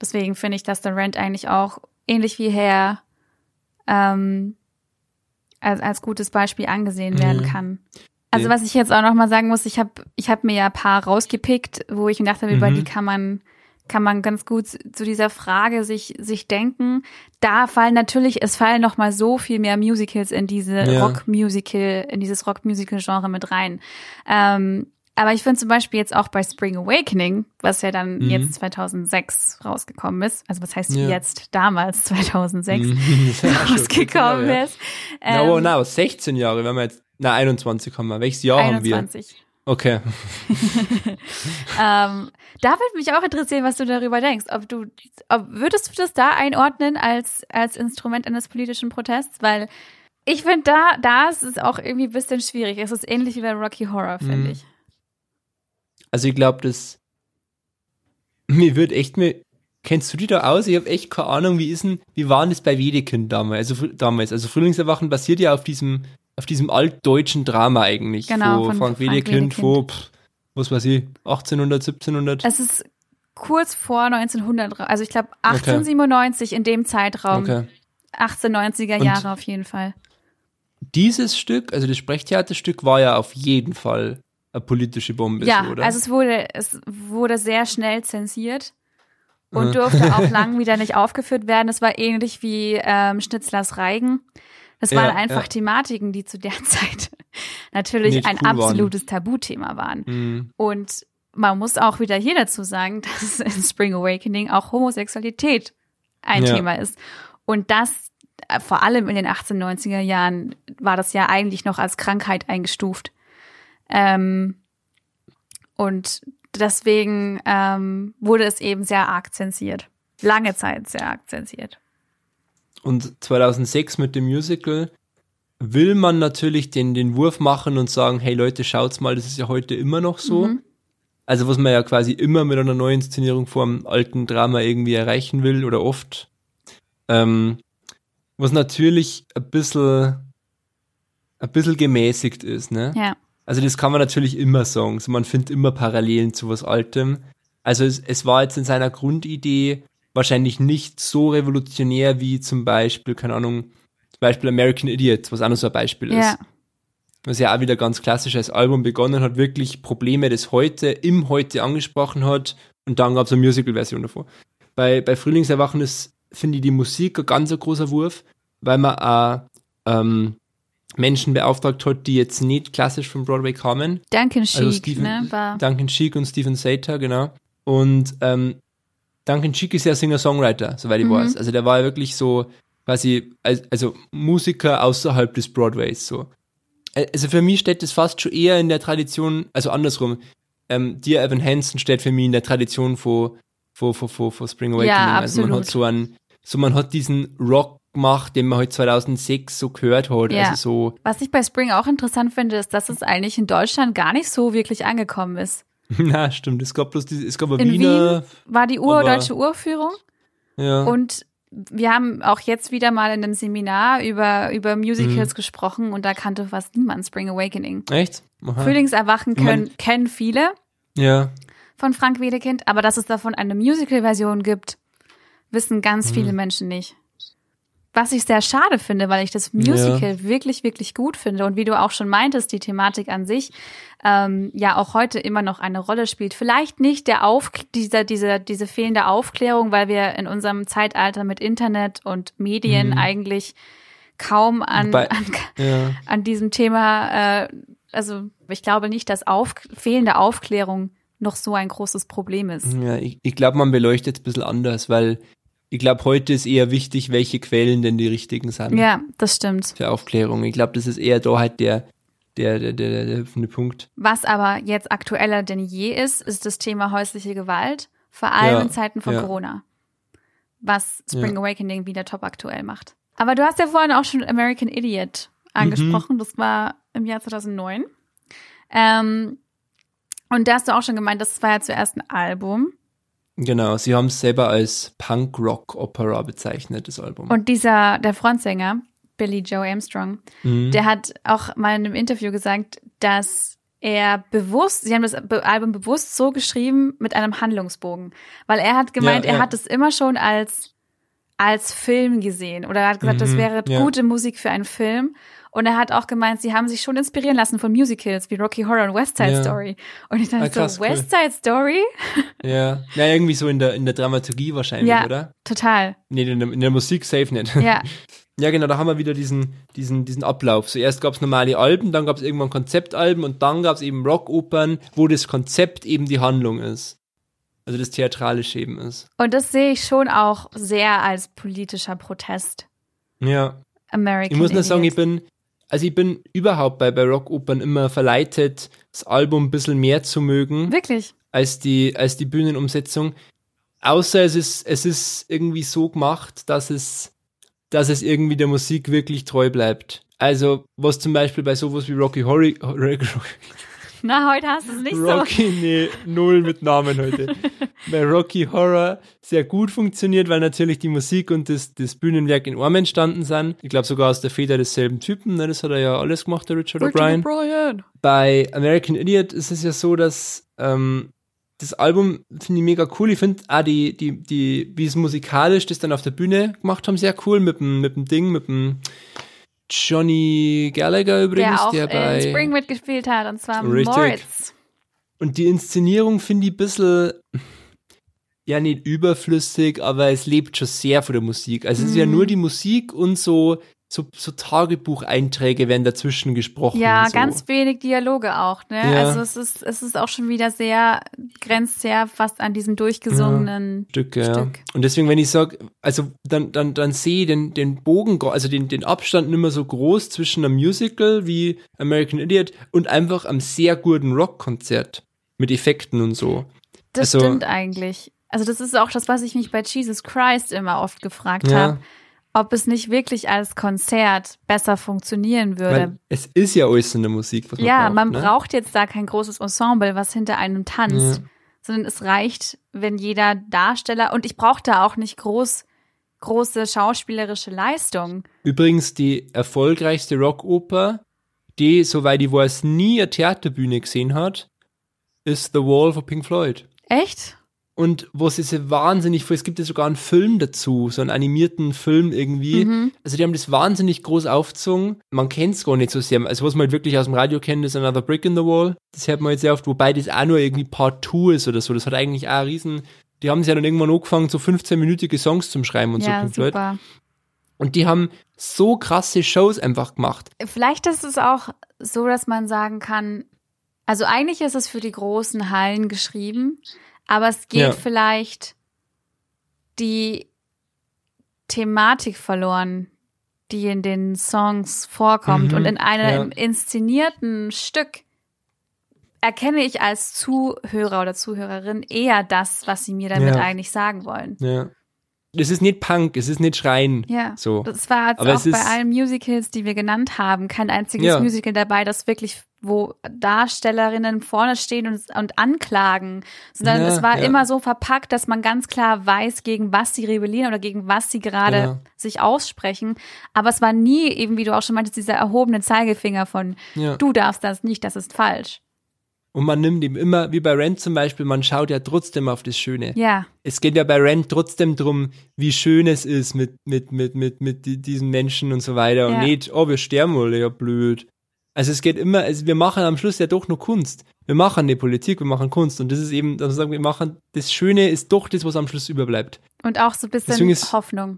S4: Deswegen finde ich, dass der Rand eigentlich auch ähnlich wie Herr ähm, als, als gutes Beispiel angesehen werden
S3: Mhm.
S4: kann. Also
S3: Ja.
S4: was ich jetzt auch noch mal sagen muss, ich habe ich hab mir ja ein paar rausgepickt, wo ich mir dachte, über
S3: Mhm.
S4: die kann man kann man ganz gut zu dieser Frage sich sich denken. Da fallen natürlich, es fallen noch mal so viel mehr Musicals in diese
S3: Ja.
S4: Rockmusical, in dieses Rockmusical-Genre mit rein. Ähm, aber ich finde zum Beispiel jetzt auch bei Spring Awakening, was ja dann
S3: Mhm.
S4: jetzt 2006 rausgekommen ist, also was heißt
S3: Ja.
S4: jetzt damals 2006
S3: Mhm. Ja
S4: rausgekommen
S3: 14 Jahre,
S4: ist.
S3: Ja.
S4: Ähm,
S3: No, no, 16 Jahre, wenn wir jetzt, na, 21 haben wir. Welches Jahr haben wir?
S4: 21.
S3: Okay.
S4: Ähm, da würde mich auch interessieren, was du darüber denkst. Ob du, ob, würdest du das da einordnen als, als Instrument eines politischen Protests? Weil Ich finde, da, da ist es auch irgendwie ein bisschen schwierig. Es ist ähnlich wie bei Rocky Horror, finde
S3: Mhm.
S4: ich.
S3: Also ich glaube, das mir wird echt mir kennst du die da aus? Ich habe echt keine Ahnung, wie ist denn, wie war denn das bei Wedekind damals? Also damals, also Frühlingserwachen basiert ja auf diesem auf diesem altdeutschen Drama eigentlich
S4: Genau,
S3: von
S4: von
S3: Frank Wedekind, wo pff, was weiß ich, 1800, 1700.
S4: Es ist kurz vor 1900, also ich glaube 1897 in dem Zeitraum.
S3: Okay.
S4: 1890er
S3: Und-
S4: Jahre auf jeden Fall.
S3: Dieses Stück, also das Sprechtheaterstück war ja auf jeden Fall eine politische Bombe,
S4: Ja,
S3: oder?
S4: also es wurde, es wurde sehr schnell zensiert und durfte auch lang wieder nicht aufgeführt werden. Es war ähnlich wie ähm, Schnitzlers Reigen. Das
S3: Ja,
S4: waren einfach
S3: ja.
S4: Thematiken, die zu der Zeit natürlich
S3: Nicht
S4: ein
S3: cool waren.
S4: absolutes Tabuthema waren.
S3: Hm,
S4: Und man muss auch wieder hier dazu sagen, dass in Spring Awakening auch Homosexualität ein
S3: Ja.
S4: Thema ist. Und das äh, vor allem in den 1890er Jahren war das ja eigentlich noch als Krankheit eingestuft. Ähm, und deswegen ähm, wurde es eben sehr arg zensiert. Lange Zeit sehr arg zensiert.
S3: Und 2006 mit dem Musical will man natürlich den, den Wurf machen und sagen, hey Leute, schaut's mal, das ist ja heute immer noch so.
S4: Mhm.
S3: Also was man ja quasi immer mit einer neuen Inszenierung vom alten Drama irgendwie erreichen will oder oft. Ähm, was natürlich ein bisschen, ein bisschen gemäßigt ist, ne?
S4: Ja.
S3: Also das kann man natürlich immer sagen. So, man findet immer Parallelen zu was Altem. Also es, es war jetzt in seiner Grundidee wahrscheinlich nicht so revolutionär wie zum Beispiel, keine Ahnung, zum Beispiel American Idiot, was auch noch so ein Beispiel ist.
S4: Ja.
S3: Was ja auch wieder ganz klassisch als Album begonnen hat, wirklich Probleme des Heute im Heute angesprochen hat und dann gab es eine Musical-Version davor. Bei, bei Frühlingserwachen ist, finde ich, die Musik ein ganz großer Wurf, weil man auch ähm, Menschen beauftragt hat, die jetzt nicht klassisch vom Broadway kamen.
S4: Duncan Sheik,
S3: Also Stephen,
S4: ne, war,
S3: Duncan Sheik und Stephen Sater, genau. Und ähm, Duncan Sheik ist ja Singer-Songwriter, soweit ich
S4: Mhm.
S3: weiß. Also der war ja wirklich so quasi, als- also Musiker außerhalb des Broadways so. Ä- Also für mich steht das fast schon eher in der Tradition, also andersrum. Ähm, Dear Evan Hansen steht für mich in der Tradition von, von, von, von, von Spring Awakening.
S4: Ja,
S3: Also man hat so einen, so man hat diesen Rock gemacht, den man halt 2006 so gehört hat.
S4: Ja.
S3: Also so,
S4: Was ich bei Spring auch interessant finde, ist, dass es eigentlich in Deutschland gar nicht so wirklich angekommen ist.
S3: na stimmt, es gab bloß diese, es gab
S4: In
S3: Wiener,
S4: Wien war die Ur
S3: aber-
S4: deutsche Urführung
S3: ja.
S4: und wir haben auch jetzt wieder mal in einem Seminar über, über Musicals
S3: Mhm.
S4: gesprochen und da kannte fast niemand Spring Awakening.
S3: Echt? Aha.
S4: Frühlingserwachen
S3: Ich mein-
S4: können, kennen viele
S3: Ja.
S4: von Frank Wedekind, aber dass es davon eine Musical-Version gibt, wissen ganz
S3: Mhm.
S4: viele Menschen nicht. Was ich sehr schade finde, weil ich das Musical wirklich, wirklich gut finde. Und wie du auch schon meintest, die Thematik an sich ähm, ja auch heute immer noch eine Rolle spielt. Vielleicht nicht der Auf dieser, diese, diese fehlende Aufklärung, weil wir in unserem Zeitalter mit Internet und Medien
S3: Mhm.
S4: eigentlich kaum an,
S3: Wobei-
S4: an,
S3: Ja.
S4: an diesem Thema, äh, also ich glaube nicht, dass auf, fehlende Aufklärung noch so ein großes Problem ist.
S3: ja ich, ich glaube, man beleuchtet es ein bisschen anders, weil ich glaube, heute ist eher wichtig, welche Quellen denn die richtigen sind
S4: Ja, das stimmt.
S3: für Aufklärung. Ich glaube, das ist eher da halt der, der, der, der, der hüpfende Punkt.
S4: Was aber jetzt aktueller denn je ist, ist das Thema häusliche Gewalt, vor allem
S3: Ja,
S4: in Zeiten von
S3: ja.
S4: Corona. Was Spring
S3: Ja.
S4: Awakening wieder top aktuell macht. Aber du hast ja vorhin auch schon American Idiot angesprochen,
S3: Mhm.
S4: das war im Jahr 2009. Ähm, und da hast du auch schon gemeint, das war ja zuerst ein Album.
S3: Genau, sie haben es selber als Punk-Rock-Opera bezeichnet, das Album.
S4: Und dieser, der Frontsänger, Billy Joe Armstrong,
S3: Mhm.
S4: der hat auch mal in einem Interview gesagt, dass er bewusst, sie haben das Album bewusst so geschrieben mit einem Handlungsbogen, weil er hat gemeint,
S3: Ja,
S4: er
S3: ja.
S4: hat es immer schon als als Film gesehen oder er hat gesagt, das
S3: Mhm,
S4: wäre
S3: ja.
S4: gute Musik für einen Film und er hat auch gemeint, sie haben sich schon inspirieren lassen von Musicals wie Rocky Horror und West Side
S3: Ja.
S4: Story und ich dachte
S3: Ah, krass,
S4: so
S3: cool.
S4: West Side Story,
S3: ja. ja, irgendwie so in der, in der Dramaturgie wahrscheinlich,
S4: Ja.
S3: oder?
S4: total,
S3: Nee, in der, in der Musik safe nicht.
S4: ja,
S3: Ja, genau, da haben wir wieder diesen, diesen, diesen Ablauf. Zuerst gab es normale Alben, dann gab es irgendwann Konzeptalben und dann gab es eben Rockopern, wo das Konzept eben die Handlung ist. Also das Theatralische eben ist.
S4: und das sehe ich schon auch sehr als politischer Protest.
S3: Ja.
S4: American
S3: Ich muss nur sagen, ich bin, also ich bin überhaupt bei, bei Rockopern immer verleitet, das Album ein bisschen mehr zu mögen
S4: wirklich,
S3: als die, als die Bühnenumsetzung. Außer es ist, es ist irgendwie so gemacht, dass es dass es irgendwie der Musik wirklich treu bleibt. Also, was zum Beispiel bei sowas wie Rocky Horror,
S4: Na, heute hast du es nicht
S3: Rocky, nee, null mit Namen heute. bei Rocky Horror sehr gut funktioniert, weil natürlich die Musik und das, das Bühnenwerk in Orm entstanden sind. Ich glaube sogar aus der Feder desselben Typen, ne? das hat er ja alles gemacht, der Richard
S4: so.
S3: O'Brien. Bei American Idiot ist es ja so, dass ähm, das Album finde ich mega cool. Ich finde auch die, die, die, wie es musikalisch das dann auf der Bühne gemacht haben, sehr cool mit dem, mit dem Ding, mit dem Johnny Gallagher übrigens,
S4: Der auch
S3: der, bei
S4: in Spring mitgespielt hat, und zwar
S3: Richtig.
S4: Moritz.
S3: und die Inszenierung finde ich ein bisschen ja nicht überflüssig, aber es lebt schon sehr von der Musik. Also es ist ja
S4: Mhm.
S3: nur die Musik und so so, so Tagebucheinträge werden dazwischen gesprochen.
S4: Ja,
S3: so.
S4: ganz wenig Dialoge auch, ne?
S3: Ja.
S4: Also es ist, es ist auch schon wieder sehr, grenzt sehr fast an diesem durchgesungenen
S3: Stücke, ja.
S4: Stück.
S3: Und deswegen, wenn ich sage, also dann, dann, dann sehe ich den, den Bogen, also den, den Abstand nicht mehr so groß zwischen einem Musical wie American Idiot und einfach einem sehr guten Rockkonzert mit Effekten und so.
S4: Das
S3: Also-
S4: stimmt eigentlich. Also das ist auch das, was ich mich bei Jesus Christ immer oft gefragt
S3: Ja.
S4: habe. Ob es nicht wirklich als Konzert besser funktionieren würde.
S3: Weil es ist ja alles der Musik, was man
S4: ja,
S3: braucht,
S4: man
S3: ne?
S4: braucht jetzt da kein großes Ensemble, was hinter einem tanzt,
S3: Ja.
S4: sondern es reicht, wenn jeder Darsteller und ich brauche da auch nicht groß große schauspielerische Leistung.
S3: Übrigens die erfolgreichste Rockoper, die, soweit ich weiß, nie eine Theaterbühne gesehen hat, ist The Wall von Pink Floyd.
S4: Echt?
S3: Und was ist ja wahnsinnig es gibt ja sogar einen Film dazu, so einen animierten Film irgendwie.
S4: Mhm.
S3: Also die haben das wahnsinnig groß aufgezogen. Man kennt es gar nicht so sehr. Also was man halt wirklich aus dem Radio kennt, ist Another Brick in the Wall. Das hört man jetzt sehr oft, wobei das auch nur irgendwie Part 2 ist oder so. Das hat eigentlich auch einen riesen... Die haben sich ja dann irgendwann angefangen, so 15-minütige Songs zum Schreiben und so
S4: ja,
S3: Floyd.
S4: super.
S3: Und die haben so krasse Shows einfach gemacht.
S4: Vielleicht ist es auch so, dass man sagen kann, also eigentlich ist es für die großen Hallen geschrieben, aber es geht
S3: Ja.
S4: vielleicht die Thematik verloren, die in den Songs vorkommt.
S3: Mhm,
S4: Und in einem
S3: ja.
S4: inszenierten Stück erkenne ich als Zuhörer oder Zuhörerin eher das, was sie mir damit
S3: Ja.
S4: eigentlich sagen wollen.
S3: Ja. Das ist nicht Punk, es ist nicht Schreien.
S4: Ja,
S3: So.
S4: das war jetzt
S3: Aber
S4: auch
S3: es
S4: bei allen Musicals, die wir genannt haben, kein einziges. Musical dabei, das wirklich, wo Darstellerinnen vorne stehen und, und anklagen, sondern
S3: Ja,
S4: es war
S3: ja.
S4: immer so verpackt, dass man ganz klar weiß, gegen was sie rebellieren oder gegen was sie gerade
S3: Genau.
S4: sich aussprechen. Aber es war nie eben, wie du auch schon meintest, dieser erhobene Zeigefinger von,
S3: Ja.
S4: du darfst das nicht, das ist falsch.
S3: Und man nimmt ihm immer, wie bei Rent zum Beispiel, man schaut ja trotzdem auf das Schöne.
S4: Ja,
S3: Es geht ja bei Rent trotzdem drum, wie schön es ist mit, mit, mit, mit, mit die- diesen Menschen und so weiter. Und
S4: Ja.
S3: nicht, oh, wir sterben alle, ja blöd. Also es geht immer, also wir machen am Schluss ja doch nur Kunst. Wir machen nicht Politik, wir machen Kunst. Und das ist eben, dass wir sagen, wir machen, das Schöne ist doch das, was am Schluss überbleibt.
S4: und auch so ein bisschen
S3: ist-
S4: Hoffnung.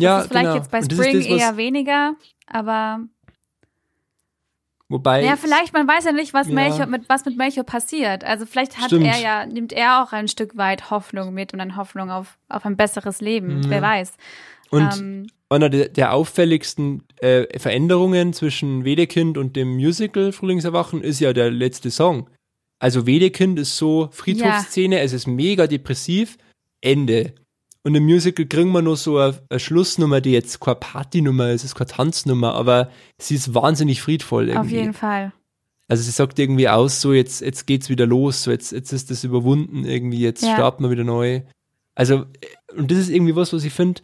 S3: Ja,
S4: das ist vielleicht
S3: genau.
S4: jetzt bei
S3: das
S4: Spring
S3: das, was-
S4: eher weniger, aber
S3: Wobei,
S4: Ja, vielleicht, man weiß ja nicht, was
S3: Ja.
S4: Melchior, mit, was mit Melchior passiert. Also vielleicht hat
S3: Stimmt.
S4: er ja, nimmt er auch ein Stück weit Hoffnung mit und dann Hoffnung auf, auf ein besseres Leben.
S3: Ja.
S4: Wer weiß.
S3: Und
S4: ähm,
S3: einer der, der auffälligsten äh, Veränderungen zwischen Wedekind und dem Musical Frühlingserwachen ist ja der letzte Song. Also Wedekind ist so Friedhofsszene, es ist mega depressiv, Ende. Und im Musical kriegen wir nur so eine, eine Schlussnummer, die jetzt keine Partynummer ist, es ist keine Tanznummer, aber sie ist wahnsinnig friedvoll irgendwie.
S4: auf jeden Fall.
S3: Also sie sagt irgendwie aus, so jetzt, jetzt geht's wieder los, so jetzt, jetzt ist das überwunden irgendwie, jetzt
S4: Ja.
S3: starten wir wieder neu. Also, äh, und das ist irgendwie was, was ich finde,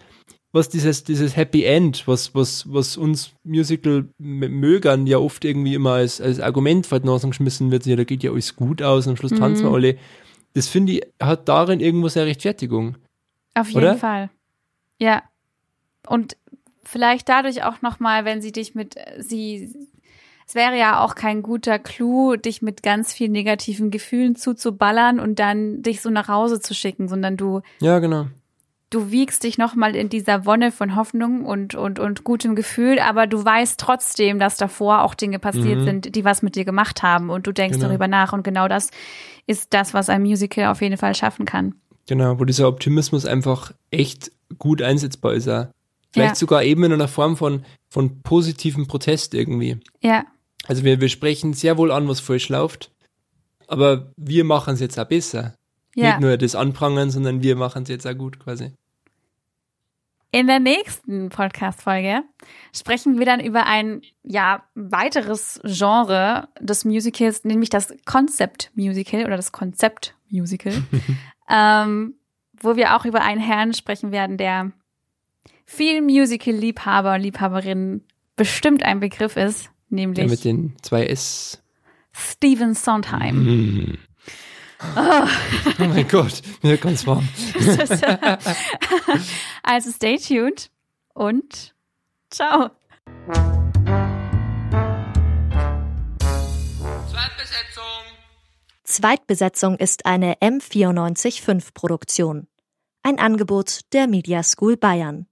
S3: was dieses, dieses Happy End, was, was, was uns Musical-Mögern ja oft irgendwie immer als, als Argument vor Nase geschmissen wird, ja, da geht ja alles gut aus, am Schluss tanzen wir
S4: Mhm.
S3: alle. Das finde ich, hat darin irgendwo seine Rechtfertigung.
S4: Auf jeden
S3: Oder?
S4: Fall. Ja. Und vielleicht dadurch auch nochmal, wenn sie dich mit, sie, es wäre ja auch kein guter Clou, dich mit ganz vielen negativen Gefühlen zuzuballern und dann dich so nach Hause zu schicken, sondern du,
S3: Ja, genau.
S4: Du wiegst dich nochmal in dieser Wonne von Hoffnung und, und, und gutem Gefühl, aber du weißt trotzdem, dass davor auch Dinge passiert
S3: Mhm.
S4: sind, die was mit dir gemacht haben und du denkst
S3: Genau.
S4: darüber nach und genau das ist das, was ein Musical auf jeden Fall schaffen kann.
S3: Genau, wo dieser Optimismus einfach echt gut einsetzbar ist. Auch. Vielleicht
S4: Ja.
S3: sogar eben in einer Form von, von positivem Protest irgendwie.
S4: Ja,
S3: Also wir, wir sprechen sehr wohl an, was falsch läuft, aber wir machen es jetzt auch besser.
S4: ja.
S3: Nicht nur das Anprangern, sondern wir machen es jetzt auch gut quasi.
S4: In der nächsten Podcast-Folge sprechen wir dann über ein, ja, weiteres Genre des Musicals, nämlich das Concept-Musical oder das Konzept-Musical, ähm, wo wir auch über einen Herrn sprechen werden, der vielen Musical-Liebhaber, Liebhaberinnen bestimmt ein Begriff ist,
S3: Der
S4: nämlich
S3: mit den zwei S.
S4: Steven Sondheim.
S3: Mm. Oh mein Gott, mir ganz warm.
S4: also stay tuned und ciao.
S2: Zweitbesetzung.
S5: Zweitbesetzung ist eine M945 Produktion. Ein Angebot der Media School Bayern.